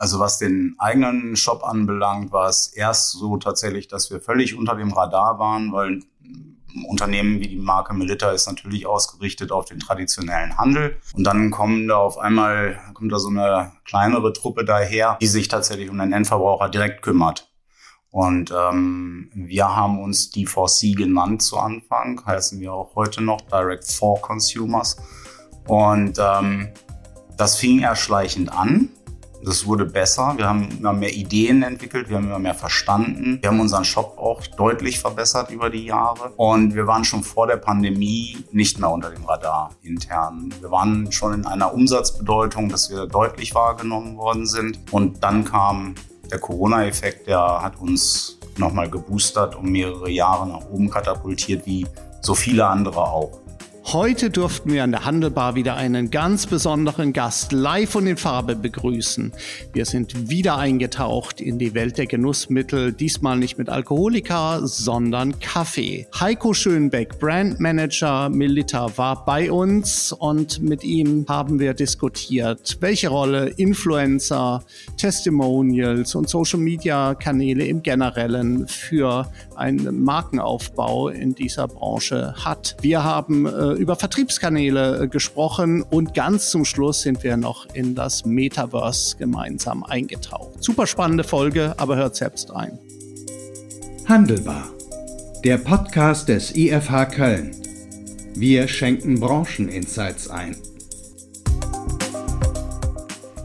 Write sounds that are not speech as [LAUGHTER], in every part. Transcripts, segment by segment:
Also was den eigenen Shop anbelangt, war es erst so tatsächlich, dass wir völlig unter dem Radar waren, weil Unternehmen wie die Marke Melitta ist natürlich ausgerichtet auf den traditionellen Handel. Und dann kommen da auf einmal, kommt da so eine kleinere Truppe daher, die sich tatsächlich um den Endverbraucher direkt kümmert. Und ähm, wir haben uns D4C genannt zu Anfang, heißen wir auch heute noch Direct for Consumers. Und ähm, das fing erschleichend an. Das wurde besser. Wir haben immer mehr Ideen entwickelt, wir haben immer mehr verstanden. Wir haben unseren Shop auch deutlich verbessert über die Jahre. Und wir waren schon vor der Pandemie nicht mehr unter dem Radar intern. Wir waren schon in einer Umsatzbedeutung, dass wir deutlich wahrgenommen worden sind. Und dann kam der Corona-Effekt, der hat uns nochmal geboostert und mehrere Jahre nach oben katapultiert, wie so viele andere auch. Heute durften wir an der Handelbar wieder einen ganz besonderen Gast live und in Farbe begrüßen. Wir sind wieder eingetaucht in die Welt der Genussmittel, diesmal nicht mit Alkoholika, sondern Kaffee. Heiko Schönbeck, Brandmanager Milita, war bei uns und mit ihm haben wir diskutiert, welche Rolle Influencer, Testimonials und Social Media Kanäle im Generellen für einen Markenaufbau in dieser Branche hat. Wir haben äh, über Vertriebskanäle äh, gesprochen und ganz zum Schluss sind wir noch in das Metaverse gemeinsam eingetaucht. Super spannende Folge, aber hört selbst rein. Handelbar. Der Podcast des IFH Köln. Wir schenken Brancheninsights ein.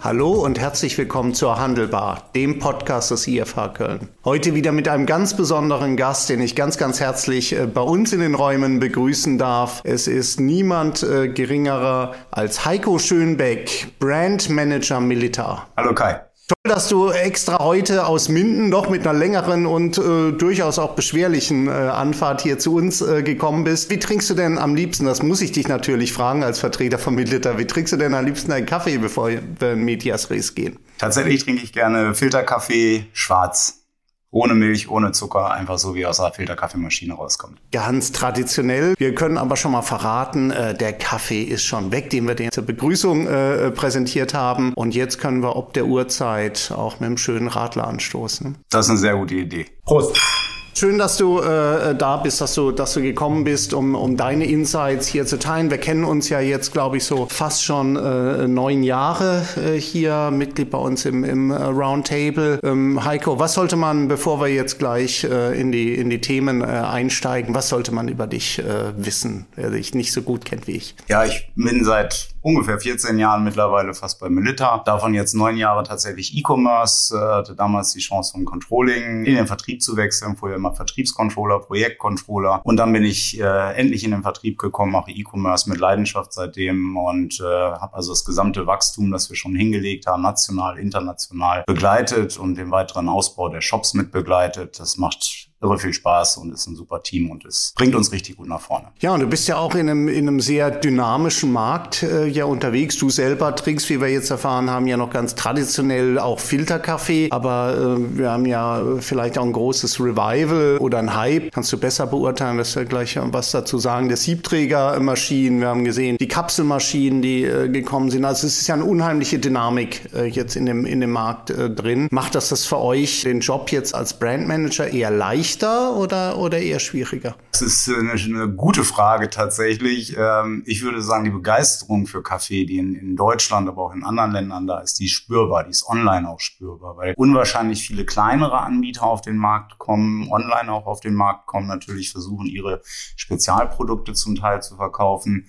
Hallo und herzlich willkommen zur Handelbar, dem Podcast des IFH Köln. Heute wieder mit einem ganz besonderen Gast, den ich ganz, ganz herzlich äh, bei uns in den Räumen begrüßen darf. Es ist niemand äh, geringerer als Heiko Schönbeck, Brand Manager Militar. Hallo Kai. Toll, dass du extra heute aus Minden doch mit einer längeren und äh, durchaus auch beschwerlichen äh, Anfahrt hier zu uns äh, gekommen bist. Wie trinkst du denn am liebsten, das muss ich dich natürlich fragen als Vertreter von Midlitter, wie trinkst du denn am liebsten einen Kaffee, bevor wir in Medias Res gehen? Tatsächlich trinke ich gerne Filterkaffee schwarz ohne Milch, ohne Zucker, einfach so wie aus einer Filterkaffeemaschine rauskommt. Ganz traditionell. Wir können aber schon mal verraten, äh, der Kaffee ist schon weg, den wir den zur Begrüßung äh, präsentiert haben. Und jetzt können wir ob der Uhrzeit auch mit einem schönen Radler anstoßen. Das ist eine sehr gute Idee. Prost! Schön, dass du äh, da bist, dass du, dass du gekommen bist, um, um deine Insights hier zu teilen. Wir kennen uns ja jetzt, glaube ich, so fast schon äh, neun Jahre äh, hier, Mitglied bei uns im, im äh, Roundtable. Ähm, Heiko, was sollte man, bevor wir jetzt gleich äh, in, die, in die Themen äh, einsteigen, was sollte man über dich äh, wissen, der dich nicht so gut kennt wie ich? Ja, ich bin seit ungefähr 14 Jahren mittlerweile fast bei Melita. Davon jetzt neun Jahre tatsächlich E-Commerce. Äh, hatte damals die Chance vom Controlling in den Vertrieb zu wechseln, vorher immer Vertriebscontroller, Projektcontroller. Und dann bin ich äh, endlich in den Vertrieb gekommen, mache E-Commerce mit Leidenschaft seitdem und äh, habe also das gesamte Wachstum, das wir schon hingelegt haben, national, international begleitet und den weiteren Ausbau der Shops mit begleitet. Das macht irre viel Spaß und ist ein super Team und es bringt uns richtig gut nach vorne. Ja, und du bist ja auch in einem, in einem sehr dynamischen Markt äh, ja unterwegs. Du selber trinkst, wie wir jetzt erfahren haben, ja noch ganz traditionell auch Filterkaffee, aber äh, wir haben ja vielleicht auch ein großes Revival oder ein Hype. Kannst du besser beurteilen, dass wir gleich was dazu sagen. Der Siebträgermaschinen, wir haben gesehen, die Kapselmaschinen, die äh, gekommen sind. Also es ist ja eine unheimliche Dynamik äh, jetzt in dem, in dem Markt äh, drin. Macht das das für euch den Job jetzt als Brandmanager eher leicht? Leichter oder, oder eher schwieriger? Das ist eine, eine gute Frage tatsächlich. Ähm, ich würde sagen, die Begeisterung für Kaffee, die in, in Deutschland, aber auch in anderen Ländern da ist, die ist spürbar, die ist online auch spürbar, weil unwahrscheinlich viele kleinere Anbieter auf den Markt kommen, online auch auf den Markt kommen, natürlich versuchen, ihre Spezialprodukte zum Teil zu verkaufen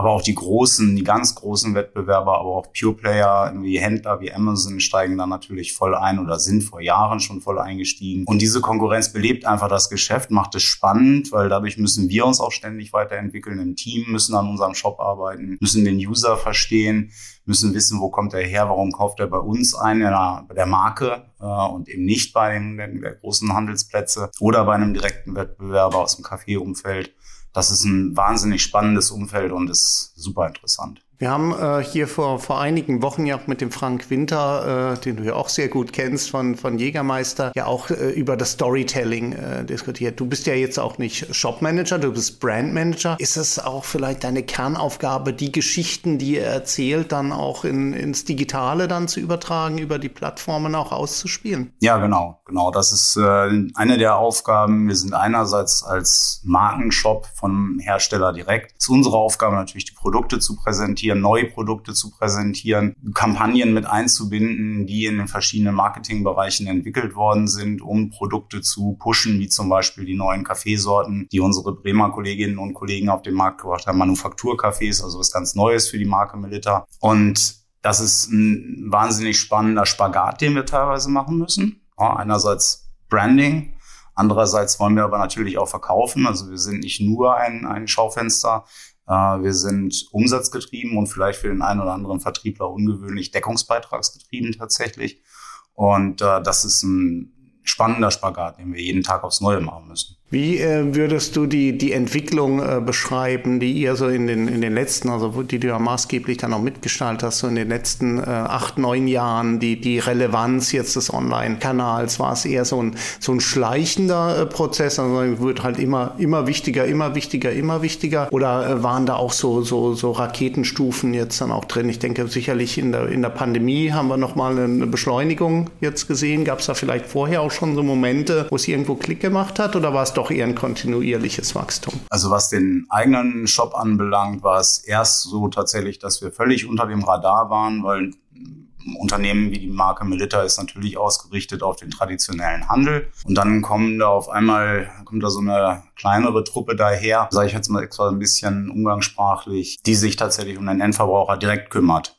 aber auch die großen, die ganz großen Wettbewerber, aber auch Pure Player, wie Händler wie Amazon steigen da natürlich voll ein oder sind vor Jahren schon voll eingestiegen. Und diese Konkurrenz belebt einfach das Geschäft, macht es spannend, weil dadurch müssen wir uns auch ständig weiterentwickeln im Team, müssen an unserem Shop arbeiten, müssen den User verstehen, müssen wissen, wo kommt er her, warum kauft er bei uns ein, bei der Marke äh, und eben nicht bei den der, großen Handelsplätze oder bei einem direkten Wettbewerber aus dem Kaffeeumfeld das ist ein wahnsinnig spannendes Umfeld und ist super interessant. Wir haben äh, hier vor, vor einigen Wochen ja auch mit dem Frank Winter, äh, den du ja auch sehr gut kennst von, von Jägermeister, ja auch äh, über das Storytelling äh, diskutiert. Du bist ja jetzt auch nicht Shopmanager, du bist Brandmanager. Ist es auch vielleicht deine Kernaufgabe, die Geschichten, die ihr erzählt, dann auch in, ins Digitale dann zu übertragen, über die Plattformen auch auszuspielen? Ja, genau, genau. Das ist äh, eine der Aufgaben. Wir sind einerseits als Markenshop vom Hersteller direkt. Es ist unsere Aufgabe natürlich, die Produkte zu präsentieren präsentieren, neue Produkte zu präsentieren, Kampagnen mit einzubinden, die in den verschiedenen Marketingbereichen entwickelt worden sind, um Produkte zu pushen, wie zum Beispiel die neuen Kaffeesorten, die unsere Bremer Kolleginnen und Kollegen auf den Markt gebracht haben, Manufakturkaffees, also was ganz Neues für die Marke Melita. Und das ist ein wahnsinnig spannender Spagat, den wir teilweise machen müssen. Ja, einerseits Branding, Andererseits wollen wir aber natürlich auch verkaufen. Also wir sind nicht nur ein, ein Schaufenster, wir sind umsatzgetrieben und vielleicht für den einen oder anderen Vertriebler ungewöhnlich deckungsbeitragsgetrieben tatsächlich. Und äh, das ist ein spannender Spagat, den wir jeden Tag aufs Neue machen müssen. Wie äh, würdest du die, die Entwicklung äh, beschreiben, die ihr so in den, in den letzten, also die du ja maßgeblich dann auch mitgestaltet hast, so in den letzten äh, acht, neun Jahren, die, die Relevanz jetzt des Online-Kanals? War es eher so ein, so ein schleichender äh, Prozess, also wird halt immer, immer wichtiger, immer wichtiger, immer wichtiger? Oder äh, waren da auch so, so, so Raketenstufen jetzt dann auch drin? Ich denke, sicherlich in der, in der Pandemie haben wir nochmal eine Beschleunigung jetzt gesehen. Gab es da vielleicht vorher auch schon so Momente, wo es irgendwo Klick gemacht hat? Oder war es doch eher ein kontinuierliches Wachstum. Also was den eigenen Shop anbelangt, war es erst so tatsächlich, dass wir völlig unter dem Radar waren, weil Unternehmen wie die Marke Melita ist natürlich ausgerichtet auf den traditionellen Handel. Und dann kommen da auf einmal, kommt da so eine kleinere Truppe daher, sage ich jetzt mal extra ein bisschen umgangssprachlich, die sich tatsächlich um den Endverbraucher direkt kümmert.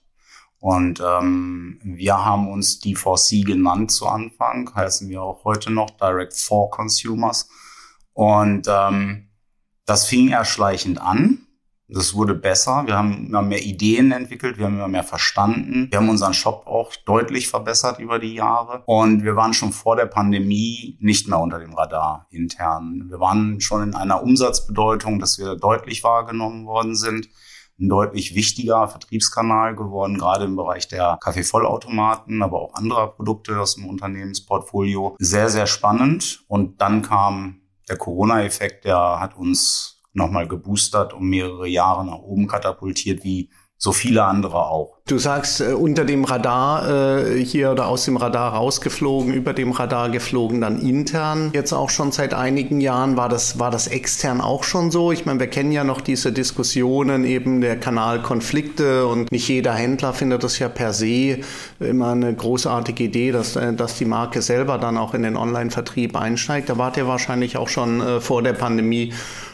Und ähm, wir haben uns D4C genannt zu Anfang, heißen wir auch heute noch Direct for Consumers. Und ähm, das fing erschleichend an. Das wurde besser. Wir haben immer mehr Ideen entwickelt. Wir haben immer mehr verstanden. Wir haben unseren Shop auch deutlich verbessert über die Jahre. Und wir waren schon vor der Pandemie nicht mehr unter dem Radar intern. Wir waren schon in einer Umsatzbedeutung, dass wir deutlich wahrgenommen worden sind. Ein deutlich wichtiger Vertriebskanal geworden, gerade im Bereich der Kaffeevollautomaten, aber auch anderer Produkte aus dem Unternehmensportfolio. Sehr, sehr spannend. Und dann kam der Corona-Effekt, der hat uns nochmal geboostert und mehrere Jahre nach oben katapultiert, wie so viele andere auch. Du sagst äh, unter dem Radar äh, hier oder aus dem Radar rausgeflogen, über dem Radar geflogen, dann intern. Jetzt auch schon seit einigen Jahren war das war das extern auch schon so. Ich meine, wir kennen ja noch diese Diskussionen eben der Kanalkonflikte und nicht jeder Händler findet das ja per se immer eine großartige Idee, dass äh, dass die Marke selber dann auch in den Online-Vertrieb einsteigt. Da wart ihr wahrscheinlich auch schon äh, vor der Pandemie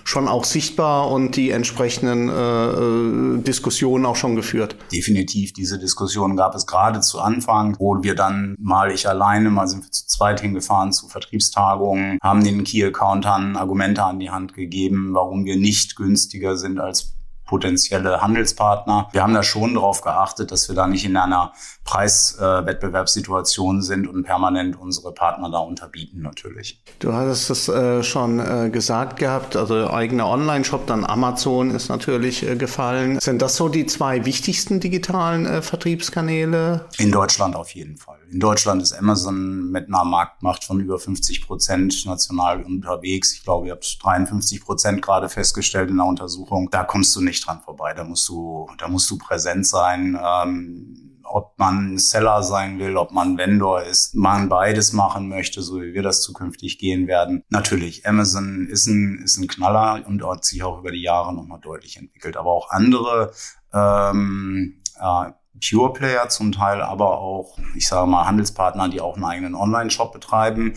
schon auch sichtbar und die entsprechenden äh, äh Diskussionen auch schon geführt. Definitiv diese Diskussion gab es gerade zu Anfang, wo wir dann mal ich alleine, mal sind wir zu zweit hingefahren zu Vertriebstagungen, haben den Key-Accountern Argumente an die Hand gegeben, warum wir nicht günstiger sind als potenzielle Handelspartner. Wir haben da schon darauf geachtet, dass wir da nicht in einer Preiswettbewerbssituation äh, sind und permanent unsere Partner da unterbieten natürlich. Du hattest es äh, schon äh, gesagt gehabt, also eigener Online-Shop, dann Amazon ist natürlich äh, gefallen. Sind das so die zwei wichtigsten digitalen äh, Vertriebskanäle? In Deutschland auf jeden Fall. In Deutschland ist Amazon mit einer Marktmacht von über 50 Prozent national unterwegs. Ich glaube, ihr habt 53 Prozent gerade festgestellt in der Untersuchung. Da kommst du nicht dran vorbei. Da musst du, da musst du präsent sein. Ähm, ob man Seller sein will, ob man Vendor ist, man beides machen möchte, so wie wir das zukünftig gehen werden. Natürlich, Amazon ist ein, ist ein Knaller und hat sich auch über die Jahre nochmal deutlich entwickelt. Aber auch andere ähm, äh, Pure Player zum Teil, aber auch, ich sage mal, Handelspartner, die auch einen eigenen Online-Shop betreiben,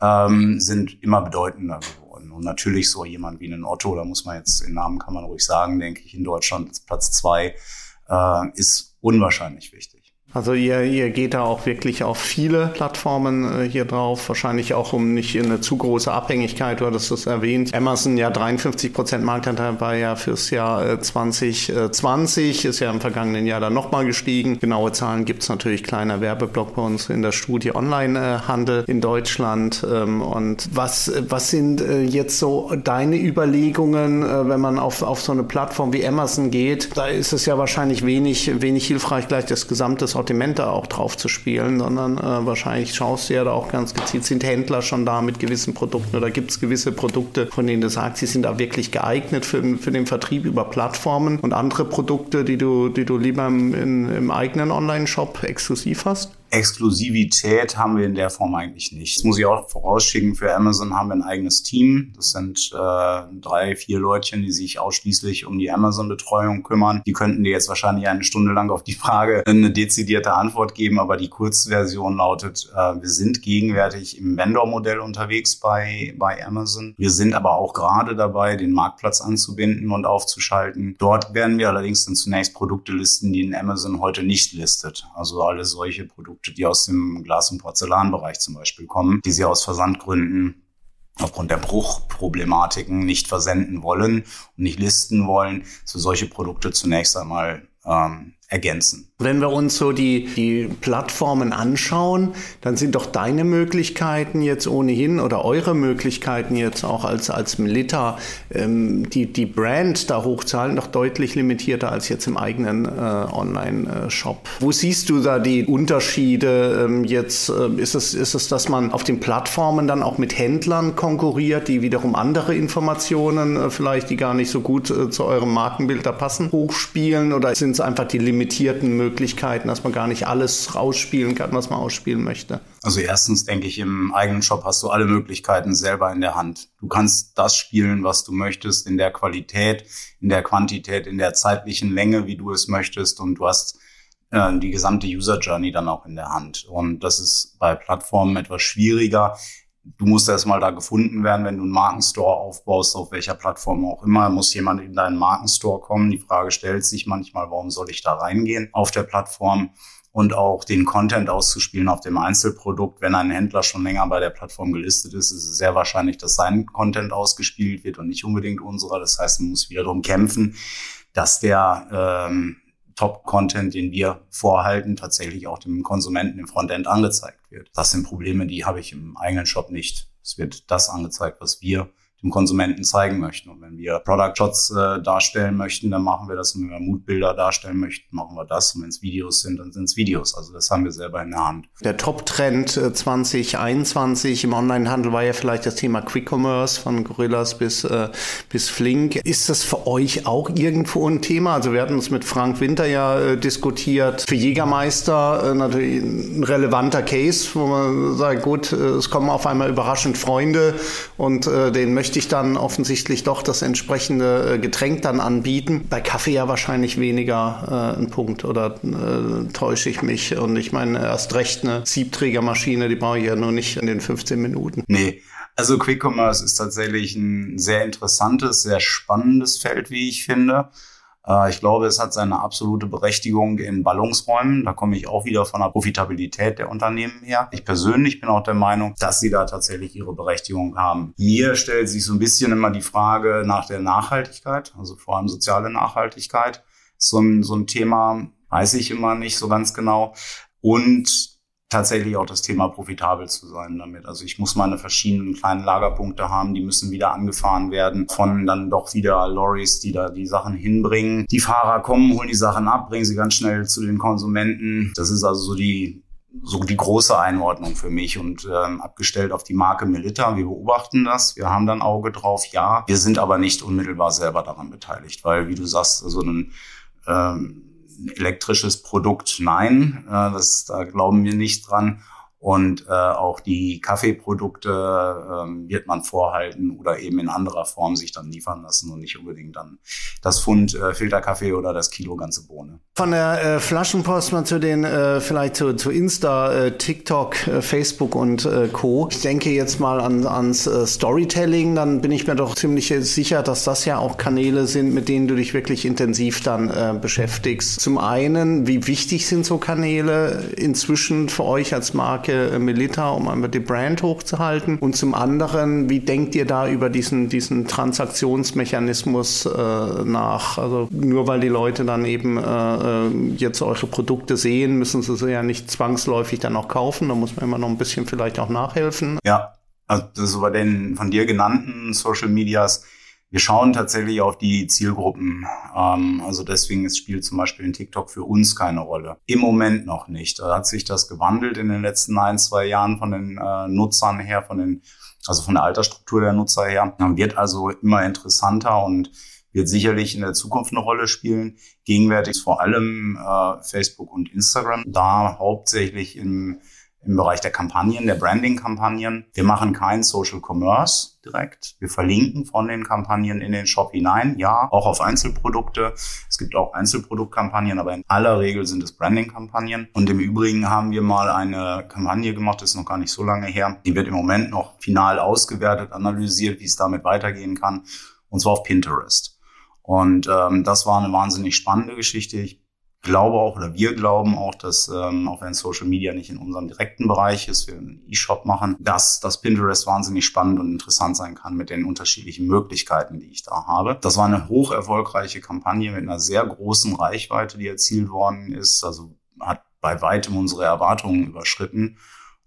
ähm, sind immer bedeutender geworden. Und natürlich so jemand wie einen Otto, da muss man jetzt, den Namen kann man ruhig sagen, denke ich, in Deutschland Platz zwei, äh, ist unwahrscheinlich wichtig. Also ihr, ihr geht da auch wirklich auf viele Plattformen äh, hier drauf, wahrscheinlich auch um nicht in eine zu große Abhängigkeit, du hattest es erwähnt. Amazon ja 53 Prozent Marktanteil war ja fürs Jahr äh, 2020, ist ja im vergangenen Jahr dann nochmal gestiegen. Genaue Zahlen gibt's natürlich, kleiner Werbeblock bei uns in der Studie Onlinehandel in Deutschland. Ähm, und was, was sind äh, jetzt so deine Überlegungen, äh, wenn man auf, auf so eine Plattform wie Amazon geht? Da ist es ja wahrscheinlich wenig, wenig hilfreich, gleich das gesamte Sortiment da auch drauf zu spielen, sondern äh, wahrscheinlich schaust du ja da auch ganz gezielt, sind Händler schon da mit gewissen Produkten oder gibt es gewisse Produkte, von denen du sagst, sie sind da wirklich geeignet für, für den Vertrieb über Plattformen und andere Produkte, die du, die du lieber im, in, im eigenen Online-Shop exklusiv hast? Exklusivität haben wir in der Form eigentlich nicht. Das muss ich auch vorausschicken. Für Amazon haben wir ein eigenes Team. Das sind äh, drei, vier Leutchen, die sich ausschließlich um die Amazon-Betreuung kümmern. Die könnten dir jetzt wahrscheinlich eine Stunde lang auf die Frage [LAUGHS] eine dezidierte Antwort geben, aber die Kurzversion lautet, äh, wir sind gegenwärtig im Vendor-Modell unterwegs bei, bei Amazon. Wir sind aber auch gerade dabei, den Marktplatz anzubinden und aufzuschalten. Dort werden wir allerdings dann zunächst Produkte listen, die in Amazon heute nicht listet. Also alle solche Produkte Produkte, die aus dem Glas- und Porzellanbereich zum Beispiel kommen, die sie aus Versandgründen aufgrund der Bruchproblematiken nicht versenden wollen und nicht listen wollen, für solche Produkte zunächst einmal ähm, ergänzen. Wenn wir uns so die, die Plattformen anschauen, dann sind doch deine Möglichkeiten jetzt ohnehin oder eure Möglichkeiten jetzt auch als, als Melita, ähm, die, die Brand da hochzahlen, doch deutlich limitierter als jetzt im eigenen äh, Online-Shop. Wo siehst du da die Unterschiede ähm, jetzt? Äh, ist, es, ist es, dass man auf den Plattformen dann auch mit Händlern konkurriert, die wiederum andere Informationen äh, vielleicht, die gar nicht so gut äh, zu eurem Markenbild da passen, hochspielen? Oder sind es einfach die limitierten Möglichkeiten? Möglichkeiten, dass man gar nicht alles rausspielen kann, was man ausspielen möchte? Also erstens denke ich, im eigenen Shop hast du alle Möglichkeiten selber in der Hand. Du kannst das spielen, was du möchtest, in der Qualität, in der Quantität, in der zeitlichen Länge, wie du es möchtest. Und du hast äh, die gesamte User Journey dann auch in der Hand. Und das ist bei Plattformen etwas schwieriger, du musst erstmal da gefunden werden, wenn du einen Markenstore aufbaust, auf welcher Plattform auch immer, muss jemand in deinen Markenstore kommen. Die Frage stellt sich manchmal, warum soll ich da reingehen auf der Plattform? Und auch den Content auszuspielen auf dem Einzelprodukt. Wenn ein Händler schon länger bei der Plattform gelistet ist, ist es sehr wahrscheinlich, dass sein Content ausgespielt wird und nicht unbedingt unserer. Das heißt, man muss wiederum kämpfen, dass der ähm, Top-Content, den wir vorhalten, tatsächlich auch dem Konsumenten im Frontend angezeigt wird. Das sind Probleme, die habe ich im eigenen Shop nicht. Es wird das angezeigt, was wir dem Konsumenten zeigen möchten. Und wenn wir Product Shots äh, darstellen möchten, dann machen wir das. Und wenn wir Moodbilder darstellen möchten, machen wir das. Und wenn es Videos sind, dann sind es Videos. Also das haben wir selber in der Hand. Der Top-Trend 2021 äh, im Onlinehandel war ja vielleicht das Thema Quick Commerce von Gorillas bis, äh, bis Flink. Ist das für euch auch irgendwo ein Thema? Also wir hatten uns mit Frank Winter ja äh, diskutiert. Für Jägermeister äh, natürlich ein relevanter Case, wo man sagt, gut, äh, es kommen auf einmal überraschend Freunde und äh, den möchte möchte ich dann offensichtlich doch das entsprechende äh, Getränk dann anbieten. Bei Kaffee ja wahrscheinlich weniger äh, ein Punkt oder äh, täusche ich mich. Und ich meine, erst recht eine Siebträgermaschine, die brauche ich ja nur nicht in den 15 Minuten. Nee. Also Quick Commerce ist tatsächlich ein sehr interessantes, sehr spannendes Feld, wie ich finde. Äh, ich glaube, es hat seine absolute Berechtigung in Ballungsräumen. Da komme ich auch wieder von der Profitabilität der Unternehmen her. Ich persönlich bin auch der Meinung, dass sie da tatsächlich ihre Berechtigung haben. Hier stellt sich so ein bisschen immer die Frage nach der Nachhaltigkeit, also vor allem soziale Nachhaltigkeit. So ein, so ein Thema weiß ich immer nicht so ganz genau. Und tatsächlich auch das Thema profitabel zu sein damit. Also ich muss meine verschiedenen kleinen Lagerpunkte haben, die müssen wieder angefahren werden von dann doch wieder Lorries, die da die Sachen hinbringen. Die Fahrer kommen, holen die Sachen ab, bringen sie ganz schnell zu den Konsumenten. Das ist also so die so die große Einordnung für mich und ähm, abgestellt auf die Marke Melita. Wir beobachten das, wir haben dann Auge drauf, ja. Wir sind aber nicht unmittelbar selber daran beteiligt, weil wie du sagst, so ein ähm, elektrisches Produkt, nein, äh, das, da glauben wir nicht dran. Und äh, auch die Kaffeeprodukte ähm, wird man vorhalten oder eben in anderer Form sich dann liefern lassen und nicht unbedingt dann das Pfund äh, Filterkaffee oder das Kilo ganze Bohne. Von der äh, Flaschenpost mal zu den, äh, vielleicht zu, zu Insta, äh, TikTok, äh, Facebook und äh, Co. Ich denke jetzt mal an, ans äh, Storytelling, dann bin ich mir doch ziemlich sicher, dass das ja auch Kanäle sind, mit denen du dich wirklich intensiv dann äh, beschäftigst. Zum einen, wie wichtig sind so Kanäle inzwischen für euch als Marke? Marke äh, Melita, um einmal die Brand hochzuhalten? Und zum anderen, wie denkt ihr da über diesen, diesen Transaktionsmechanismus äh, nach? Also nur weil die Leute dann eben äh, äh, jetzt eure Produkte sehen, müssen sie sie ja nicht zwangsläufig dann auch kaufen. Da muss man immer noch ein bisschen vielleicht auch nachhelfen. Ja, also bei den von dir genannten Social Medias wir schauen tatsächlich auf die Zielgruppen. Ähm, also deswegen spielt zum Beispiel in TikTok für uns keine Rolle. Im Moment noch nicht. Da hat sich das gewandelt in den letzten ein, zwei Jahren von den äh, Nutzern her, von den, also von der Altersstruktur der Nutzer her. Wird also immer interessanter und wird sicherlich in der Zukunft eine Rolle spielen. Gegenwärtig ist vor allem äh, Facebook und Instagram da hauptsächlich im im Bereich der Kampagnen, der Branding-Kampagnen. Wir machen kein Social Commerce direkt. Wir verlinken von den Kampagnen in den Shop hinein. Ja, auch auf Einzelprodukte. Es gibt auch Einzelproduktkampagnen, aber in aller Regel sind es Branding-Kampagnen. Und im Übrigen haben wir mal eine Kampagne gemacht, das ist noch gar nicht so lange her. Die wird im Moment noch final ausgewertet, analysiert, wie es damit weitergehen kann. Und zwar auf Pinterest. Und ähm, das war eine wahnsinnig spannende Geschichte. Ich glaube auch oder wir glauben auch, dass ähm, auch wenn Social Media nicht in unserem direkten Bereich ist, wir einen E-Shop machen, dass das Pinterest wahnsinnig spannend und interessant sein kann mit den unterschiedlichen Möglichkeiten, die ich da habe. Das war eine hoch erfolgreiche Kampagne mit einer sehr großen Reichweite, die erzielt worden ist. Also hat bei weitem unsere Erwartungen überschritten.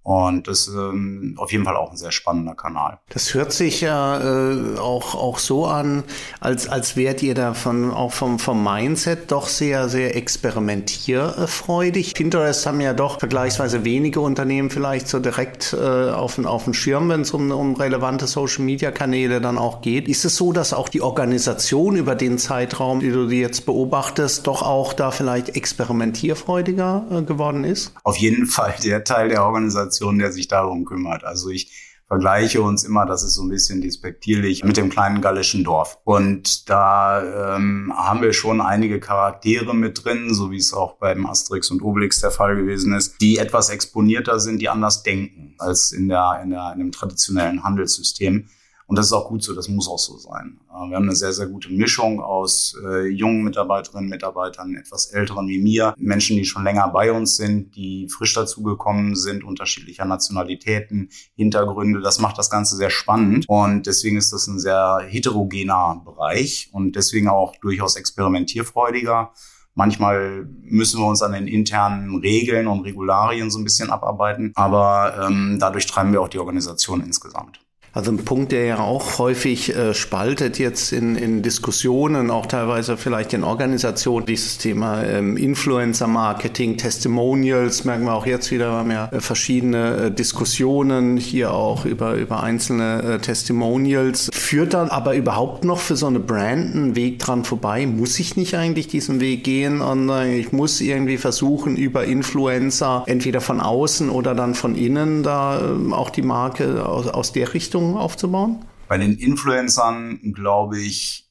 Und das ist ähm, auf jeden Fall auch ein sehr spannender Kanal. Das hört sich ja äh, auch, auch so an, als, als wärt ihr da von, auch vom, vom Mindset doch sehr, sehr experimentierfreudig. Pinterest haben ja doch vergleichsweise wenige Unternehmen vielleicht so direkt äh, auf, den, auf den Schirm, wenn es um, um relevante Social-Media-Kanäle dann auch geht. Ist es so, dass auch die Organisation über den Zeitraum, die du jetzt beobachtest, doch auch da vielleicht experimentierfreudiger äh, geworden ist? Auf jeden Fall. Der Teil der Organisation Organisation, der sich darum kümmert. Also ich vergleiche uns immer, das ist so ein bisschen despektierlich, mit dem kleinen gallischen Dorf. Und da ähm, haben wir schon einige Charaktere mit drin, so wie es auch beim Asterix und Obelix der Fall gewesen ist, die etwas exponierter sind, die anders denken als in, der, in, der, in dem traditionellen Handelssystem. Und das ist auch gut so, das muss auch so sein. Äh, wir haben eine sehr, sehr gute Mischung aus äh, jungen Mitarbeiterinnen, Mitarbeitern, etwas älteren wie mir, Menschen, die schon länger bei uns sind, die frisch dazugekommen sind, unterschiedlicher Nationalitäten, Hintergründe. Das macht das Ganze sehr spannend. Und deswegen ist das ein sehr heterogener Bereich und deswegen auch durchaus experimentierfreudiger. Manchmal müssen wir uns an den internen Regeln und Regularien so ein bisschen abarbeiten, aber ähm, dadurch treiben wir auch die Organisation insgesamt. Also ein Punkt, der ja auch häufig äh, spaltet jetzt in, in Diskussionen, auch teilweise vielleicht in Organisationen, dieses Thema ähm, Influencer-Marketing, Testimonials, merken wir auch jetzt wieder, wir haben ja äh, verschiedene äh, Diskussionen hier auch über, über einzelne äh, Testimonials. Führt dann aber überhaupt noch für so eine Brand einen Weg dran vorbei? Muss ich nicht eigentlich diesen Weg gehen? Und äh, ich muss irgendwie versuchen, über Influencer entweder von außen oder dann von innen da äh, auch die Marke aus, aus der Richtung Richtung aufzubauen? Bei den Influencern glaube ich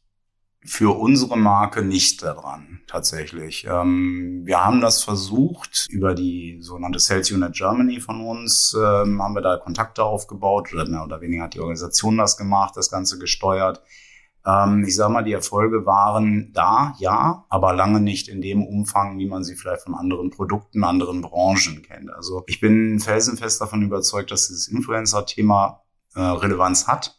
für unsere Marke nicht daran, tatsächlich. Ähm, wir haben das versucht, über die sogenannte Sales Unit Germany von uns ähm, haben wir da Kontakte aufgebaut oder mehr oder weniger hat die Organisation das gemacht, das Ganze gesteuert. Ähm, ich sage mal, die Erfolge waren da, ja, aber lange nicht in dem Umfang, wie man sie vielleicht von anderen Produkten, anderen Branchen kennt. Also ich bin felsenfest davon überzeugt, dass dieses Influencer-Thema äh, Relevanz hat,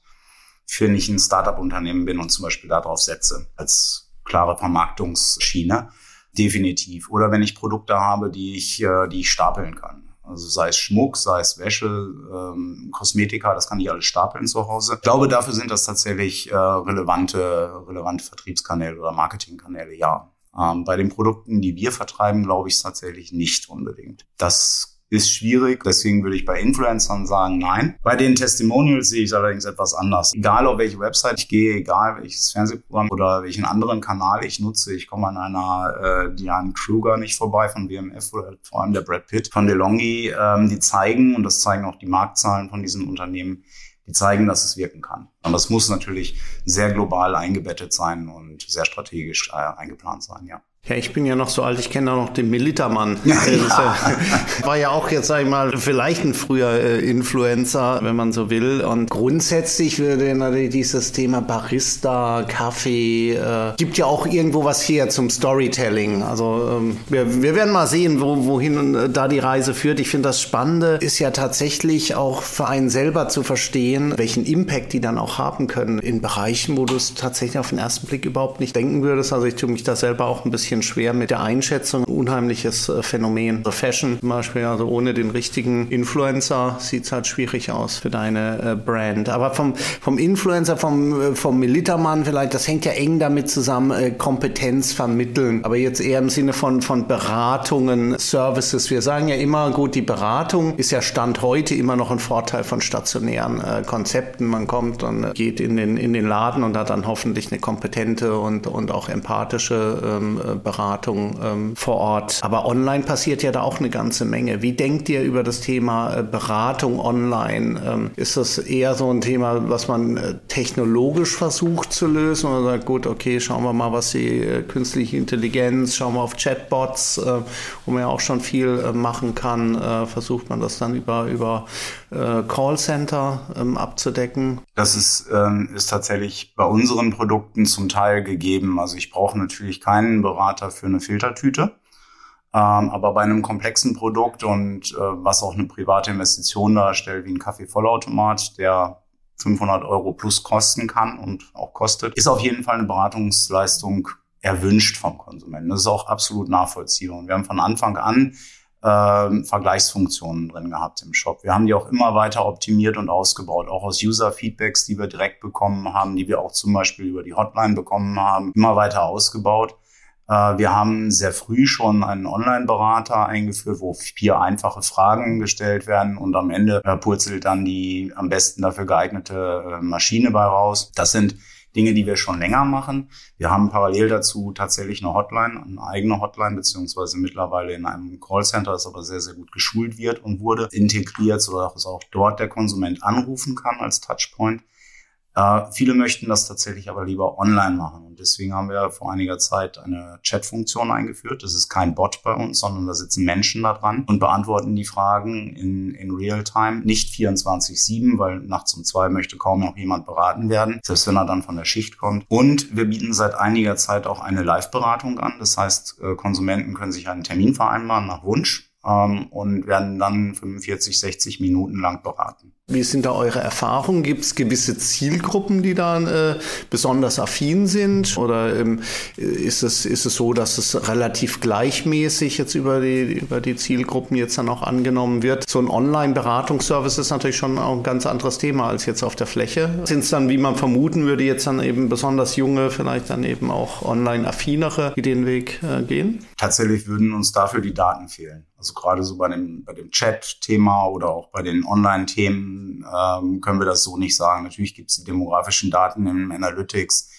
wenn ich ein Startup-Unternehmen bin und zum Beispiel darauf setze, als klare Vermarktungsschiene. Definitiv. Oder wenn ich Produkte habe, die ich, äh, die ich stapeln kann. Also sei es Schmuck, sei es Wäsche, ähm, Kosmetika, das kann ich alles stapeln zu Hause. Ich glaube, dafür sind das tatsächlich äh, relevante, relevante Vertriebskanäle oder Marketingkanäle, ja. Ähm, bei den Produkten, die wir vertreiben, glaube ich es tatsächlich nicht unbedingt. Das ist schwierig. Deswegen würde ich bei Influencern sagen, nein. Bei den Testimonials sehe ich es allerdings etwas anders. Egal auf welche Website ich gehe, egal welches Fernsehprogramm oder welchen anderen Kanal ich nutze, ich komme an einer äh, Diane Kruger nicht vorbei von WMF oder vor allem der Brad Pitt von DeLonghi. Ähm, die zeigen, und das zeigen auch die Marktzahlen von diesen Unternehmen, die zeigen, dass es wirken kann. Aber es muss natürlich sehr global eingebettet sein und sehr strategisch äh, eingeplant sein, ja. Ja, ich bin ja noch so alt, ich kenne auch noch den Militermann. [LAUGHS] Ja, ja. War ja auch jetzt, sag ich mal, vielleicht ein früher äh, Influencer, wenn man so will. Und grundsätzlich würde natürlich dieses Thema Barista, Kaffee, äh, gibt ja auch irgendwo was hier zum Storytelling. Also ähm, wir, wir werden mal sehen, wo, wohin äh, da die Reise führt. Ich finde, das Spannende ist ja tatsächlich auch für einen selber zu verstehen, welchen Impact die dann auch haben können in Bereichen, wo du es tatsächlich auf den ersten Blick überhaupt nicht denken würdest. Also ich tue mich da selber auch ein bisschen bisschen schwer mit der Einschätzung. Unheimliches äh, Phänomen. Also Fashion zum Beispiel, also ohne den richtigen Influencer sieht es halt schwierig aus für deine äh, Brand. Aber vom, vom Influencer, vom, äh, vom Militermann vielleicht, das hängt ja eng damit zusammen, Kompetenz vermitteln. Aber jetzt eher im Sinne von, von Beratungen, Services. Wir sagen ja immer, gut, die Beratung ist ja Stand heute immer noch ein Vorteil von stationären Konzepten. Man kommt und geht in den, in den Laden und hat dann hoffentlich eine kompetente und, und auch empathische ähm, Beratung ähm, vor Ort. Aber online passiert ja da auch eine ganze Menge. Wie denkt ihr über das Thema äh, Beratung online? Ähm, ist das eher so ein Thema, was man äh, technologisch versucht zu lösen oder sagt, gut, okay, schauen wir mal, was die äh, künstliche Intelligenz, schauen wir auf Chatbots, äh, wo man ja auch schon viel äh, machen kann, äh, versucht man das dann über, über Callcenter ähm, abzudecken? Das ist, ähm, ist tatsächlich bei unseren Produkten zum Teil gegeben. Also ich brauche natürlich keinen Berater Berater für eine Filtertüte. Ähm, aber bei einem komplexen Produkt und äh, was auch eine private Investition darstellt, wie ein Kaffeevollautomat, der 500 Euro plus kosten kann und auch kostet, ist auf jeden Fall eine Beratungsleistung erwünscht vom Konsumenten. Das ist auch absolut nachvollziehbar. Und wir haben von Anfang an äh, Vergleichsfunktionen drin gehabt im Shop. Wir haben die auch immer weiter optimiert und ausgebaut, auch aus User-Feedbacks, die wir direkt bekommen haben, die wir auch zum Beispiel über die Hotline bekommen haben, immer weiter ausgebaut. Äh, wir haben sehr früh schon einen Online-Berater eingeführt, wo vier einfache Fragen gestellt werden und am Ende äh, purzelt dann die am besten dafür geeignete äh, Maschine bei raus. Das sind Dinge, die wir schon länger machen. Wir haben parallel dazu tatsächlich eine Hotline, eine eigene Hotline, beziehungsweise mittlerweile in einem Callcenter, das aber sehr, sehr gut geschult wird und wurde integriert, sodass auch dort der Konsument anrufen kann als Touchpoint. Äh, viele möchten das tatsächlich aber lieber online machen. Und deswegen haben wir vor einiger Zeit eine Chat-Funktion eingeführt. Das ist kein Bot bei uns, sondern da sitzen Menschen da dran und beantworten die Fragen in, in Real-Time. Nicht 24-7, weil nachts um zwei möchte kaum noch jemand beraten werden, selbst wenn er dann von der Schicht kommt. Und wir bieten seit einiger Zeit auch eine Live-Beratung an. Das heißt, äh, Konsumenten können sich einen Termin vereinbaren nach Wunsch ähm, und werden dann 45, 60 Minuten lang beraten. Wie sind da eure Erfahrungen? Gibt es gewisse Zielgruppen, die da äh, besonders affin sind? Oder ähm, ist, es, ist es so, dass es relativ gleichmäßig jetzt über die, über die Zielgruppen jetzt dann auch angenommen wird? So ein Online-Beratungsservice ist natürlich schon auch ein ganz anderes Thema als jetzt auf der Fläche. Sind es dann, wie man vermuten würde, jetzt dann eben besonders junge, vielleicht dann eben auch online-affinere, die den Weg äh, gehen? Tatsächlich würden uns dafür die Daten fehlen. Also gerade so bei dem, bei dem Chat-Thema oder auch bei den Online-Themen ähm, können wir das so nicht sagen. Natürlich gibt es die demografischen Daten im Analytics,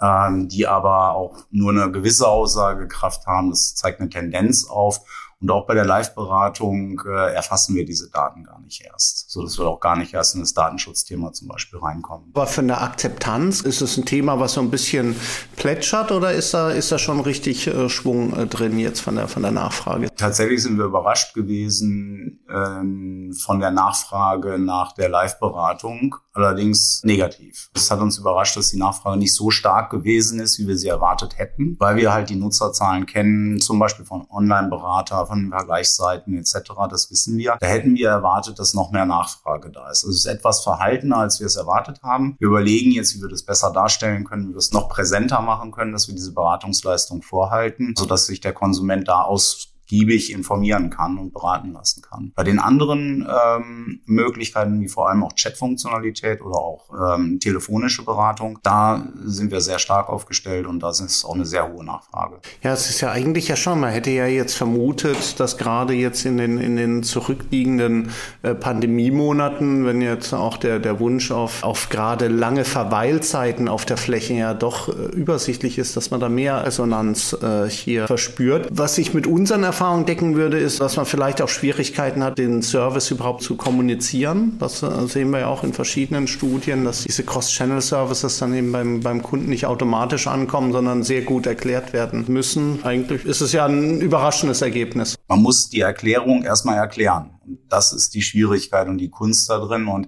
ähm, die aber auch nur eine gewisse Aussagekraft haben. Das zeigt eine Tendenz auf. Und auch bei der Live-Beratung äh, erfassen wir diese Daten gar nicht erst, so dass wir auch gar nicht erst in das Datenschutzthema zum Beispiel reinkommen. Aber von der Akzeptanz ist es ein Thema, was so ein bisschen plätschert oder ist da ist da schon richtig äh, Schwung äh, drin jetzt von der von der Nachfrage? Tatsächlich sind wir überrascht gewesen ähm, von der Nachfrage nach der Live-Beratung, allerdings negativ. Es hat uns überrascht, dass die Nachfrage nicht so stark gewesen ist, wie wir sie erwartet hätten, weil wir halt die Nutzerzahlen kennen, zum Beispiel von Online-Berater von Vergleichsseiten etc., das wissen wir. Da hätten wir erwartet, dass noch mehr Nachfrage da ist. Also es ist etwas verhaltener, als wir es erwartet haben. Wir überlegen jetzt, wie wir das besser darstellen können, wie wir es noch präsenter machen können, dass wir diese Beratungsleistung vorhalten, sodass sich der Konsument da aus giebig informieren kann und beraten lassen kann. Bei den anderen ähm, Möglichkeiten, wie vor allem auch Chat-Funktionalität oder auch ähm, telefonische Beratung, da sind wir sehr stark aufgestellt und da ist auch eine sehr hohe Nachfrage. Ja, es ist ja eigentlich ja schon, man hätte ja jetzt vermutet, dass gerade jetzt in den, in den zurückliegenden äh, Pandemiemonaten, wenn jetzt auch der, der Wunsch auf, auf gerade lange Verweilzeiten auf der Fläche ja doch äh, übersichtlich ist, dass man da mehr Resonanz äh, hier verspürt. Was ich mit unseren Erfahrungen decken würde, ist, dass man vielleicht auch Schwierigkeiten hat, den Service überhaupt zu kommunizieren. Das äh, sehen wir ja auch in verschiedenen Studien, dass diese Cross-Channel-Services dann eben beim, beim Kunden nicht automatisch ankommen, sondern sehr gut erklärt werden müssen. Eigentlich ist es ja ein überraschendes Ergebnis. Man muss die Erklärung erstmal erklären. Das ist die Schwierigkeit und die Kunst da drin. Und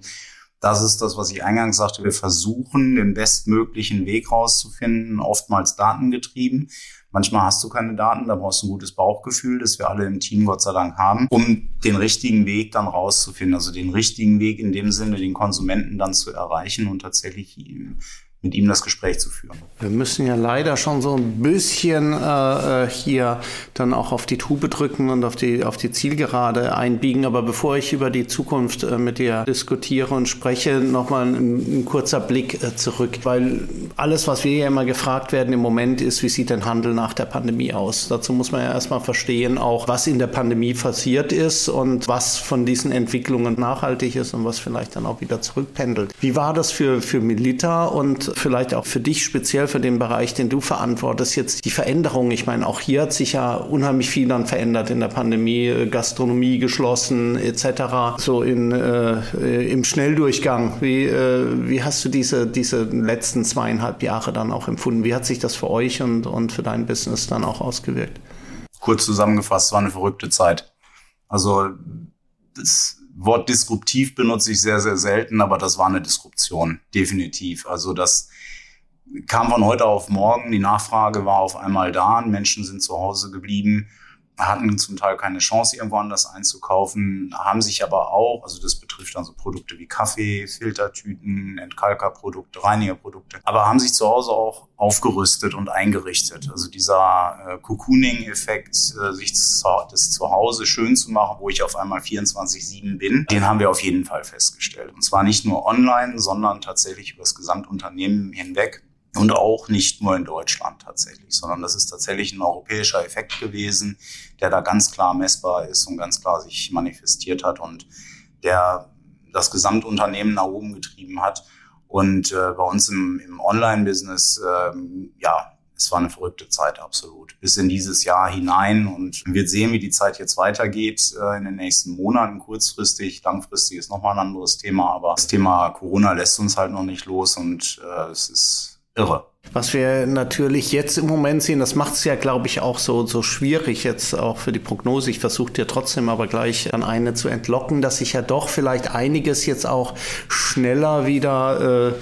das ist das, was ich eingangs sagte. Wir versuchen, den bestmöglichen Weg rauszufinden, oftmals datengetrieben. Manchmal hast du keine Daten, da brauchst du ein gutes Bauchgefühl, das wir alle im Team Gott sei Dank haben, um den richtigen Weg dann rauszufinden. Also den richtigen Weg in dem Sinne, den Konsumenten dann zu erreichen und tatsächlich mit ihm das Gespräch zu führen. Wir müssen ja leider schon so ein bisschen äh, äh, hier dann auch auf die Tube drücken und auf die, auf die Zielgerade einbiegen. Aber bevor ich über die Zukunft äh, mit dir diskutiere und spreche, nochmal ein, ein kurzer Blick äh, zurück. Weil alles, was wir ja immer gefragt werden im Moment ist, wie sieht denn Handel nach der Pandemie aus? Dazu muss man ja erstmal verstehen, auch was in der Pandemie passiert ist und was von diesen Entwicklungen nachhaltig ist und was vielleicht dann auch wieder zurückpendelt. Wie war das für, für Milita und vielleicht auch für dich speziell für den Bereich, den du verantwortest, jetzt die Veränderung? Ich meine, auch hier hat sich ja unheimlich viel dann verändert in der Pandemie, äh, Gastronomie geschlossen etc. So in, äh, im Schnelldurchgang. Wie, äh, wie hast du diese, diese letzten zweieinhalb Jahre dann auch empfunden? Wie hat sich das für euch und, und für dein Business dann auch ausgewirkt? Kurz zusammengefasst, es war eine verrückte Zeit. Also das Wort disruptiv benutze ich sehr, sehr selten, aber das war eine Disruption, definitiv. Also das kam von heute auf morgen, die Nachfrage war auf einmal da, Menschen sind zu Hause geblieben hatten zum Teil keine Chance, irgendwo anders einzukaufen, haben sich aber auch, also das betrifft dann so Produkte wie Kaffee, Filtertüten, Entkalkerprodukte, Reinigerprodukte, aber haben sich zu Hause auch aufgerüstet und eingerichtet. Also dieser äh, Cocooning-Effekt, äh, sich das Zuhause schön zu machen, wo ich auf einmal 24-7 bin, den haben wir auf jeden Fall festgestellt. Und zwar nicht nur online, sondern tatsächlich über das Gesamtunternehmen hinweg. Und auch nicht nur in Deutschland tatsächlich, sondern das ist tatsächlich ein europäischer Effekt gewesen, der da ganz klar messbar ist und ganz klar sich manifestiert hat und der das Gesamtunternehmen nach oben getrieben hat. Und äh, bei uns im, im Online-Business, ähm, ja, es war eine verrückte Zeit, absolut. Bis in dieses Jahr hinein. Und wir sehen, wie die Zeit jetzt weitergeht äh, in den nächsten Monaten, kurzfristig. Langfristig ist nochmal ein anderes Thema. Aber das Thema Corona lässt uns halt noch nicht los und äh, es ist irre. Was wir natürlich jetzt im Moment sehen, das macht es ja, glaube ich, auch so, so schwierig jetzt auch für die Prognose. Ich versuche dir trotzdem aber gleich an eine zu entlocken, dass sich ja doch vielleicht einiges jetzt auch schneller wieder äh,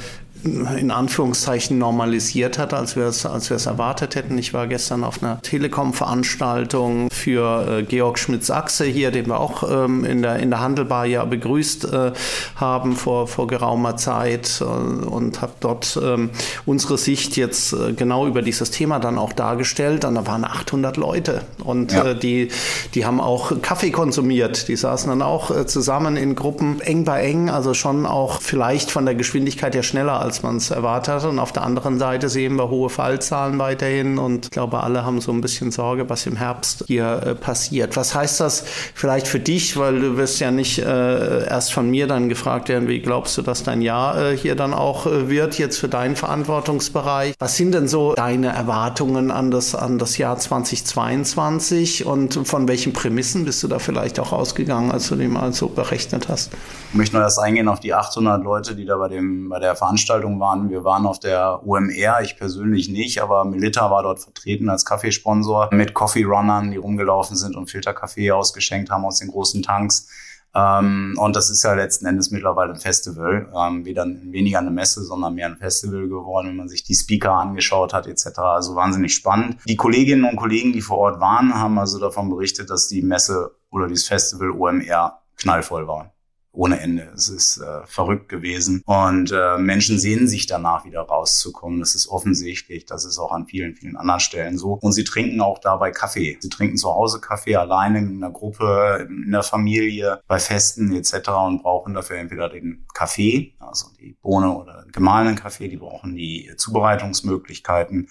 in Anführungszeichen normalisiert hat, als wir es, als wir es erwartet hätten. Ich war gestern auf einer Telekom-Veranstaltung für äh, Georg Schmitz-Achse hier, den wir auch ähm, in, der, in der Handelbar ja begrüßt äh, haben vor, vor geraumer Zeit äh, und habe dort ähm, unsere Sicht jetzt äh, genau über dieses Thema dann auch dargestellt. Und da waren 800 Leute und ja. Äh, die, die haben auch Kaffee konsumiert. Die saßen dann auch äh, zusammen in Gruppen eng bei eng, also schon auch vielleicht von der Geschwindigkeit her schneller als als man es erwartet hat. Und auf der anderen Seite sehen wir hohe Fallzahlen weiterhin und ich glaube, alle haben so ein bisschen Sorge, was im Herbst hier äh, passiert. Was heißt das vielleicht für dich, weil du wirst ja nicht äh, erst von mir dann gefragt werden, wie glaubst du, dass dein Jahr äh, hier dann auch wird, jetzt für deinen Verantwortungsbereich? Was sind denn so deine Erwartungen an das, an das Jahr 2022 und von welchen Prämissen bist du da vielleicht auch ausgegangen, als du die mal so berechnet hast? Ich möchte nur erst eingehen auf die 800 Leute, die da bei, dem, bei der Veranstaltung Veranstaltung waren. Wir waren auf der UMR, ich persönlich nicht, aber Melita war dort vertreten als Kaffeesponsor mit Coffee Runnern, die rumgelaufen sind und Filterkaffee ausgeschenkt haben aus den großen Tanks. Ähm, und das ist ja letzten Endes mittlerweile ein Festival, ähm, wieder weniger eine Messe, sondern mehr ein Festival geworden, wenn man sich die Speaker angeschaut hat etc. Also wahnsinnig spannend. Die Kolleginnen und Kollegen, die vor Ort waren, haben also davon berichtet, dass die Messe oder dieses Festival OMR knallvoll war ohne Ende. Es ist äh, verrückt gewesen. Und äh, Menschen sehnen sich danach wieder rauszukommen. Das ist offensichtlich. Das ist auch an vielen, vielen anderen Stellen so. Und sie trinken auch dabei Kaffee. Sie trinken zu Hause Kaffee, alleine in einer Gruppe, in der Familie, bei Festen etc. und brauchen dafür entweder den Kaffee, also die Bohne oder gemahlenen Kaffee, die brauchen die Zubereitungsmöglichkeiten.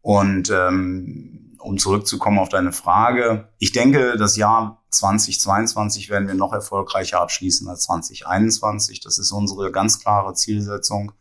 Und ähm, um zurückzukommen auf deine Frage, ich denke, das Jahr 2022 werden wir noch erfolgreicher abschließen als 2021. Das ist unsere ganz klare Zielsetzung.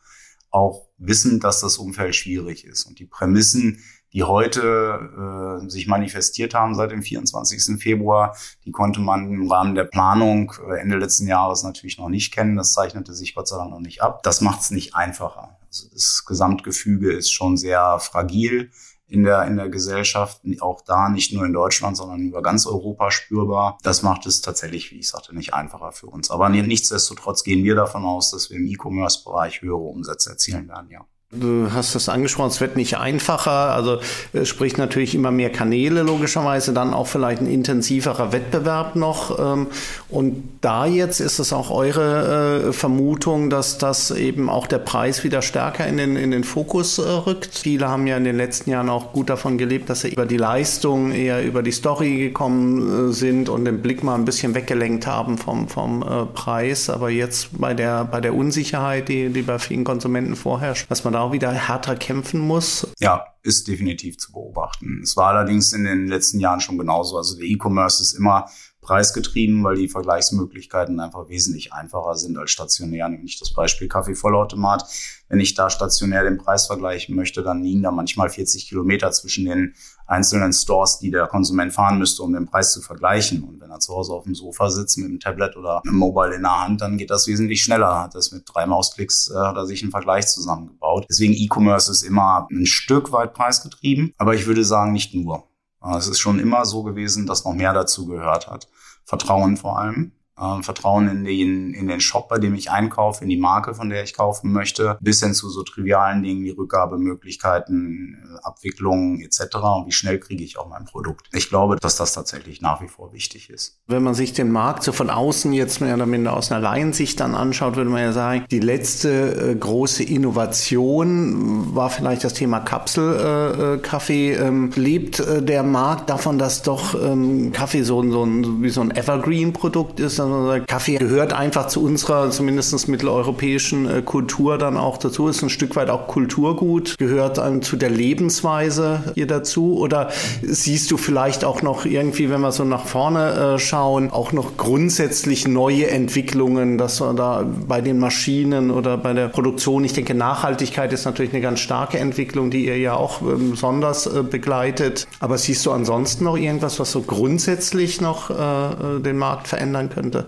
Auch wissend, dass das Umfeld schwierig ist. Und die Prämissen, die heute äh, sich manifestiert haben seit dem 24. Februar, die konnte man im Rahmen der Planung äh, Ende letzten Jahres natürlich noch nicht kennen. Das zeichnete sich Gott sei Dank noch nicht ab. Das macht es nicht einfacher. Also das Gesamtgefüge ist schon sehr fragil in der, in der Gesellschaft, auch da nicht nur in Deutschland, sondern über ganz Europa spürbar. Das macht es tatsächlich, wie ich sagte, nicht einfacher für uns. Aber nichtsdestotrotz gehen wir davon aus, dass wir im E-Commerce-Bereich höhere Umsätze erzielen werden, ja. Du hast das angesprochen, es wird nicht einfacher, also es spricht natürlich immer mehr Kanäle logischerweise, dann auch vielleicht ein intensiverer Wettbewerb noch. Ähm, und da jetzt ist es auch eure äh, Vermutung, dass das eben auch der Preis wieder stärker in den, in den Fokus äh, rückt. Viele haben ja in den letzten Jahren auch gut davon gelebt, dass sie über die Leistung eher über die Story gekommen äh, sind und den Blick mal ein bisschen weggelenkt haben vom, vom Preis. Aber jetzt bei der, bei der Unsicherheit, die, die bei vielen Konsumenten vorherrscht, dass man da auch wieder härter kämpfen muss? Ja, ist definitiv zu beobachten. Es war allerdings in den letzten Jahren schon genauso. Also der E-Commerce ist immer preisgetrieben, weil die Vergleichsmöglichkeiten einfach wesentlich einfacher sind als stationär. Nämlich das Beispiel Kaffeevollautomat. Wenn ich da stationär den Preis vergleichen möchte, dann liegen da manchmal 40 Kilometer zwischen den einzelnen Stores, die der Konsument fahren müsste, um den Preis zu vergleichen. Und wenn er zu Hause auf dem Sofa sitzt mit dem Tablet oder einem Mobile in der Hand, dann geht das wesentlich schneller. Hat das mit drei Mausklicks äh, hat er sich einen Vergleich zusammengebaut. Deswegen E-Commerce ist immer ein Stück weit preisgetrieben, aber ich würde sagen nicht nur. Es ist schon immer so gewesen, dass noch mehr dazu gehört hat. Vertrauen vor allem äh, Vertrauen in den, in den Shop, bei dem ich einkaufe, in die Marke, von der ich kaufen möchte, bis hin zu so trivialen Dingen wie Rückgabemöglichkeiten, äh, Abwicklungen etc. Und wie schnell kriege ich auch mein Produkt. Ich glaube, dass das tatsächlich nach wie vor wichtig ist. Wenn man sich den Markt so von außen jetzt mehr oder minder aus einer Laiensicht dann anschaut, würde man ja sagen, die letzte äh, große Innovation war vielleicht das Thema Kapselkaffee. Äh, äh ähm, lebt äh, der Markt davon, dass doch ähm, Kaffee so, so, ein, wie so ein Evergreen-Produkt ist? Kaffee gehört einfach zu unserer, zumindest mitteleuropäischen äh, Kultur dann auch dazu, ist ein Stück weit auch Kulturgut, gehört einem zu der Lebensweise hier dazu? Oder siehst du vielleicht auch noch irgendwie, wenn wir so nach vorne äh, schauen, auch noch grundsätzlich neue Entwicklungen, dass wir da bei den Maschinen oder bei der Produktion, ich denke, Nachhaltigkeit ist natürlich eine ganz starke Entwicklung, die ihr ja auch ähm, besonders äh, begleitet. Aber siehst du ansonsten noch irgendwas, was so grundsätzlich noch den Markt verändern könnte?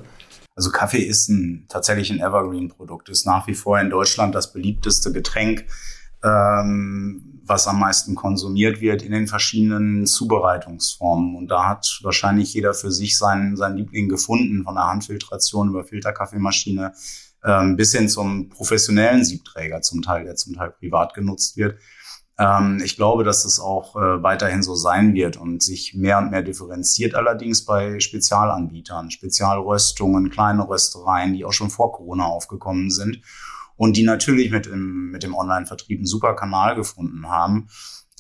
Also Kaffee ist ein, tatsächlich ein Evergreen-Produkt, ist nach wie vor in Deutschland das beliebteste Getränk, ähm, was am meisten konsumiert wird in den verschiedenen Zubereitungsformen. Und da hat wahrscheinlich jeder für sich seinen, seinen Liebling gefunden, von der Handfiltration über Filterkaffeemaschine ähm, bis hin zum professionellen Siebträger zum Teil, der zum Teil privat genutzt wird. Ähm, ich glaube, dass es auch äh, weiterhin so sein wird und sich mehr und mehr differenziert allerdings bei Spezialanbietern, Spezialröstungen, kleine Röstereien, die auch schon vor Corona aufgekommen sind und die natürlich mit dem, mit dem Online-Vertrieb einen super Kanal gefunden haben,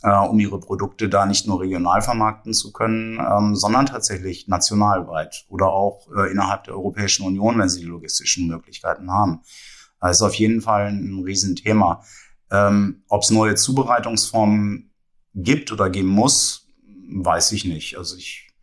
äh, um ihre Produkte da nicht nur regional vermarkten zu können, ähm, sondern tatsächlich nationalweit oder auch äh, innerhalb der Europäischen Union, wenn sie die logistischen Möglichkeiten haben. Das ist auf jeden Fall ein Riesenthema. Ähm, Ob es neue Zubereitungsformen gibt oder geben muss, weiß ich nicht. Also ich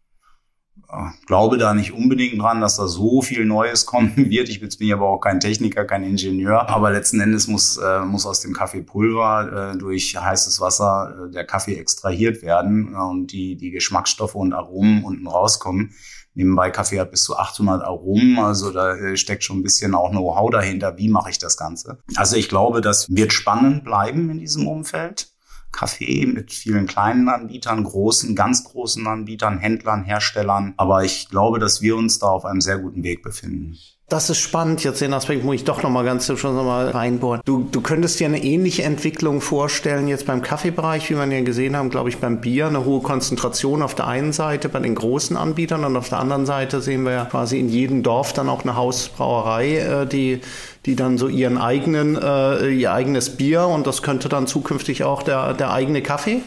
äh, glaube da nicht unbedingt dran, dass da so viel Neues kommen [LAUGHS] wird. Ich bin aber auch kein Techniker, kein Ingenieur. Aber letzten Endes muss, äh, muss aus dem Kaffeepulver äh, durch heißes Wasser äh, der Kaffee extrahiert werden äh, und die, die Geschmacksstoffe und Aromen unten rauskommen. Nebenbei Kaffee hat bis zu 800 Aromen, also da äh, steckt schon ein bisschen auch Know-how dahinter. Wie mache ich das Ganze? Also ich glaube, das wird spannend bleiben in diesem Umfeld. Kaffee mit vielen kleinen Anbietern, großen, ganz großen Anbietern, Händlern, Herstellern. Aber ich glaube, dass wir uns da auf einem sehr guten Weg befinden. Das ist spannend. Jetzt den Aspekt muss ich doch noch mal ganz zum Schluss noch mal reinbohren. Du, du könntest dir eine ähnliche Entwicklung vorstellen jetzt beim Kaffeebereich, wie wir ja gesehen haben, glaube ich, beim Bier. Eine hohe Konzentration auf der einen Seite bei den großen Anbietern und auf der anderen Seite sehen wir ja quasi in jedem Dorf dann auch eine Hausbrauerei, äh, die die dann so ihren eigenen, äh, ihr eigenes Bier und das könnte dann zukünftig auch der, der eigene Kaffee?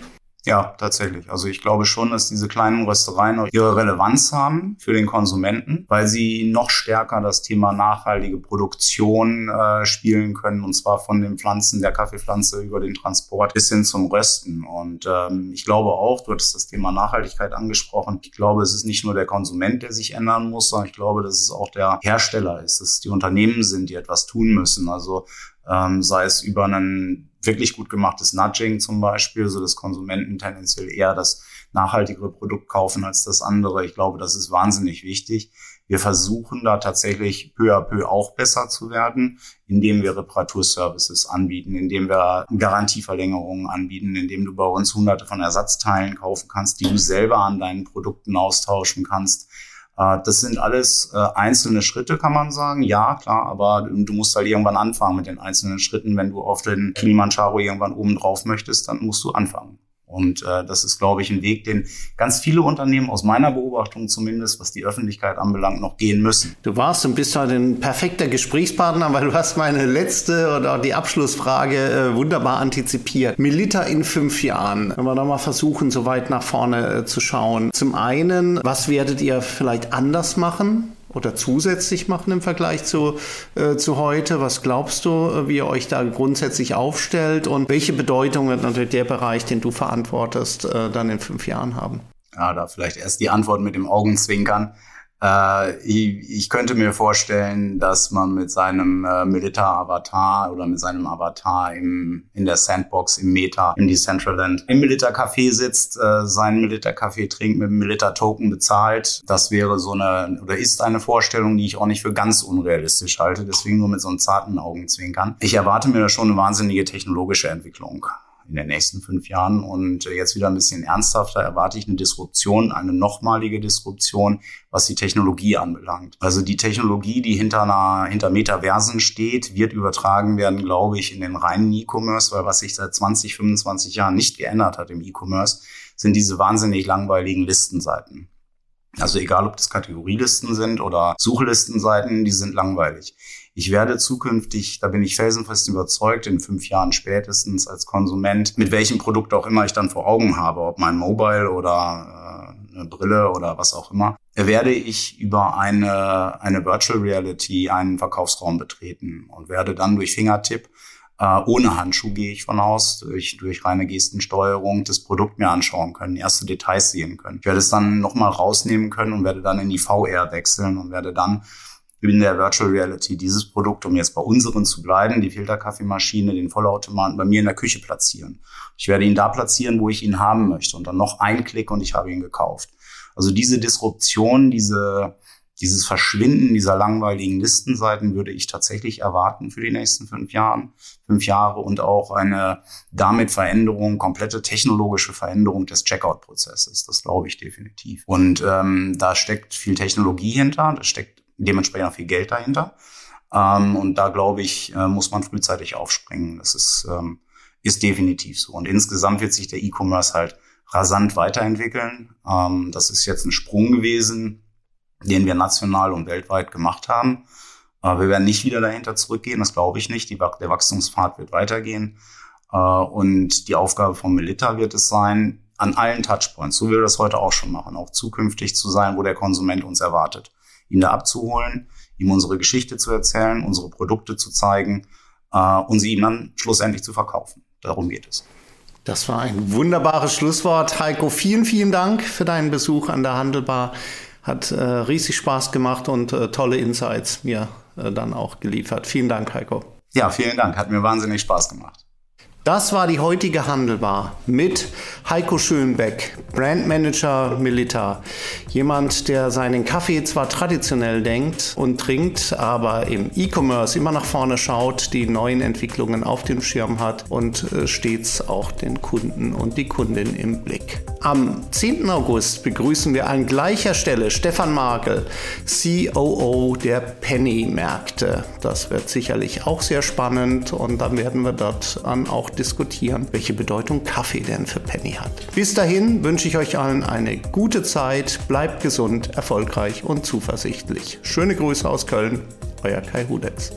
Ja, tatsächlich. Also ich glaube schon, dass diese kleinen Röstereien auch ihre Relevanz haben für den Konsumenten, weil sie noch stärker das Thema nachhaltige Produktion äh, spielen können, und zwar von den Pflanzen der Kaffeepflanze über den Transport bis hin zum Rösten. Und ähm, ich glaube auch, du hattest das Thema Nachhaltigkeit angesprochen. Ich glaube, es ist nicht nur der Konsument, der sich ändern muss, sondern ich glaube, dass es auch der Hersteller ist, dass es die Unternehmen sind, die etwas tun müssen. Also ähm, sei es über einen wirklich gut gemachtes Nudging zum Beispiel, so dass Konsumenten tendenziell eher das nachhaltigere Produkt kaufen als das andere. Ich glaube, das ist wahnsinnig wichtig. Wir versuchen da tatsächlich peu à peu auch besser zu werden, indem wir Reparaturservices anbieten, indem wir Garantieverlängerungen anbieten, indem du bei uns hunderte von Ersatzteilen kaufen kannst, die du selber an deinen Produkten austauschen kannst. Äh, das sind alles äh, einzelne Schritte, kann man sagen. Ja, klar, aber du musst halt irgendwann anfangen mit den einzelnen Schritten. Wenn du auf den Kilimanjaro irgendwann oben drauf möchtest, dann musst du anfangen. Und äh, das ist, glaube ich, ein Weg, den ganz viele Unternehmen aus meiner Beobachtung zumindest, was die Öffentlichkeit anbelangt, noch gehen müssen. Du warst und bist halt ein perfekter Gesprächspartner, weil du hast meine letzte oder die Abschlussfrage äh, wunderbar antizipiert. Milita in fünf Jahren, wenn wir da mal versuchen, so weit nach vorne äh, zu schauen. Zum einen, was werdet ihr vielleicht anders machen? Oder zusätzlich machen im Vergleich zu, äh, zu heute? Was glaubst du, äh, wie ihr euch da grundsätzlich aufstellt und welche Bedeutung wird natürlich der Bereich, den du verantwortest, äh, dann in fünf Jahren haben? Ja, da vielleicht erst die Antwort mit dem Augenzwinkern. Äh, ich, ich, könnte mir vorstellen, dass man mit seinem äh, Milita-Avatar oder mit seinem Avatar im, in der Sandbox, im Meta, im Decentraland, im Milita-Café sitzt, äh, seinen Milita-Café trinkt, mit dem Milita-Token bezahlt. Das wäre so eine, oder ist eine Vorstellung, die ich auch nicht für ganz unrealistisch halte. Deswegen nur mit so einem zarten Augenzwinkern. Ich erwarte mir da schon eine wahnsinnige technologische Entwicklung in den nächsten fünf Jahren. Und äh, jetzt wieder ein bisschen ernsthafter erwarte ich eine Disruption, eine nochmalige Disruption, was die Technologie anbelangt. Also die Technologie, die hinter einer, hinter Metaversen steht, wird übertragen werden, glaube ich, in den reinen E-Commerce, weil was sich seit 20, 25 Jahren nicht geändert hat im E-Commerce, sind diese wahnsinnig langweiligen Listenseiten. Also egal, ob das Kategorielisten sind oder Suchlistenseiten, die sind langweilig. Ich werde zukünftig, da bin ich felsenfest überzeugt, in fünf Jahren spätestens als Konsument, mit welchem Produkt auch immer ich dann vor Augen habe, ob mein Mobile oder äh, eine Brille oder was auch immer, werde ich über eine, eine Virtual Reality einen Verkaufsraum betreten und werde dann durch Fingertipp äh, ohne Handschuh gehe ich von aus, durch, durch reine Gestensteuerung das Produkt mir anschauen können, erste Details sehen können. Ich werde es dann nochmal rausnehmen können und werde dann in die VR wechseln und werde dann in der Virtual Reality dieses Produkt, um jetzt bei unseren zu bleiben, die Filterkaffeemaschine, den Vollautomaten bei mir in der Küche platzieren. Ich werde ihn da platzieren, wo ich ihn haben möchte und dann noch ein Klick und ich habe ihn gekauft. Also diese Disruption, diese, dieses Verschwinden dieser langweiligen Listenseiten würde ich tatsächlich erwarten für die nächsten fünf Jahren, fünf Jahre und auch eine damit Veränderung, komplette technologische Veränderung des Checkout-Prozesses. Das glaube ich definitiv. Und ähm, da steckt viel Technologie hinter, da steckt dementsprechend auch viel Geld dahinter. Ähm, und da glaube ich, äh, muss man frühzeitig aufspringen. Das ist, ähm, ist definitiv so. Und insgesamt wird sich der E-Commerce halt rasant weiterentwickeln. Ähm, das ist jetzt ein Sprung gewesen, den wir national und weltweit gemacht haben. Äh, wir werden nicht wieder dahinter zurückgehen, das glaube ich nicht. Die, der Wachstumspfad wird weitergehen. Äh, und die Aufgabe von Melita wird es sein, an allen Touchpoints, so wie wir das heute auch schon machen, auch zukünftig zu sein, wo der Konsument uns erwartet ihn da abzuholen, ihm unsere Geschichte zu erzählen, unsere Produkte zu zeigen äh, und sie ihm dann schlussendlich zu verkaufen. Darum geht es. Das war ein wunderbares Schlusswort. Heiko, vielen, vielen Dank für deinen Besuch an der Handelbar. Hat äh, riesig Spaß gemacht und äh, tolle Insights mir äh, dann auch geliefert. Vielen Dank, Heiko. Ja, vielen Dank. Hat mir wahnsinnig Spaß gemacht. Das war die heutige Handelbar mit Heiko Schönbeck, Brandmanager Militar. Jemand, der seinen Kaffee zwar traditionell denkt und trinkt, aber im E-Commerce immer nach vorne schaut, die neuen Entwicklungen auf dem Schirm hat und äh, stets auch den Kunden und die Kundin im Blick. Am 10. August begrüßen wir an gleicher Stelle Stefan Markel, COO der Penny-Märkte. Das wird sicherlich auch sehr spannend und dann werden wir dort an auch diskutieren, welche Bedeutung Kaffee denn für Penny hat. Bis dahin wünsche ich euch allen eine gute Zeit, bleibt gesund, erfolgreich und zuversichtlich. Schöne Grüße aus Köln, euer Kai Hudex.